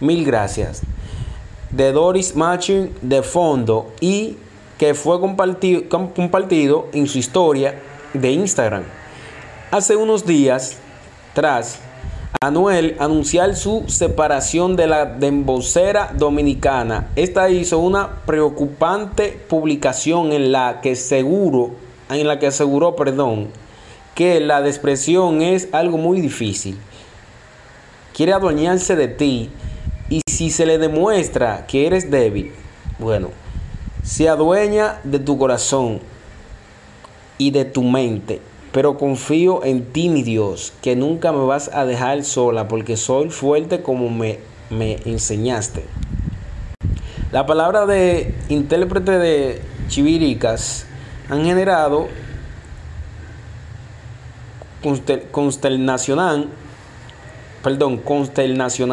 Mil gracias. De Doris Matching de fondo y que fue compartido, compartido en su historia de Instagram. Hace unos días, tras Anuel anunciar su separación de la dembocera dominicana, esta hizo una preocupante publicación en la que seguro, en la que aseguró, perdón, que la expresión es algo muy difícil. Quiere adueñarse de ti y si se le demuestra que eres débil, bueno, se adueña de tu corazón y de tu mente. Pero confío en ti, mi Dios, que nunca me vas a dejar sola porque soy fuerte como me, me enseñaste. La palabra de intérprete de Chiviricas han generado consternación, perdón, consternación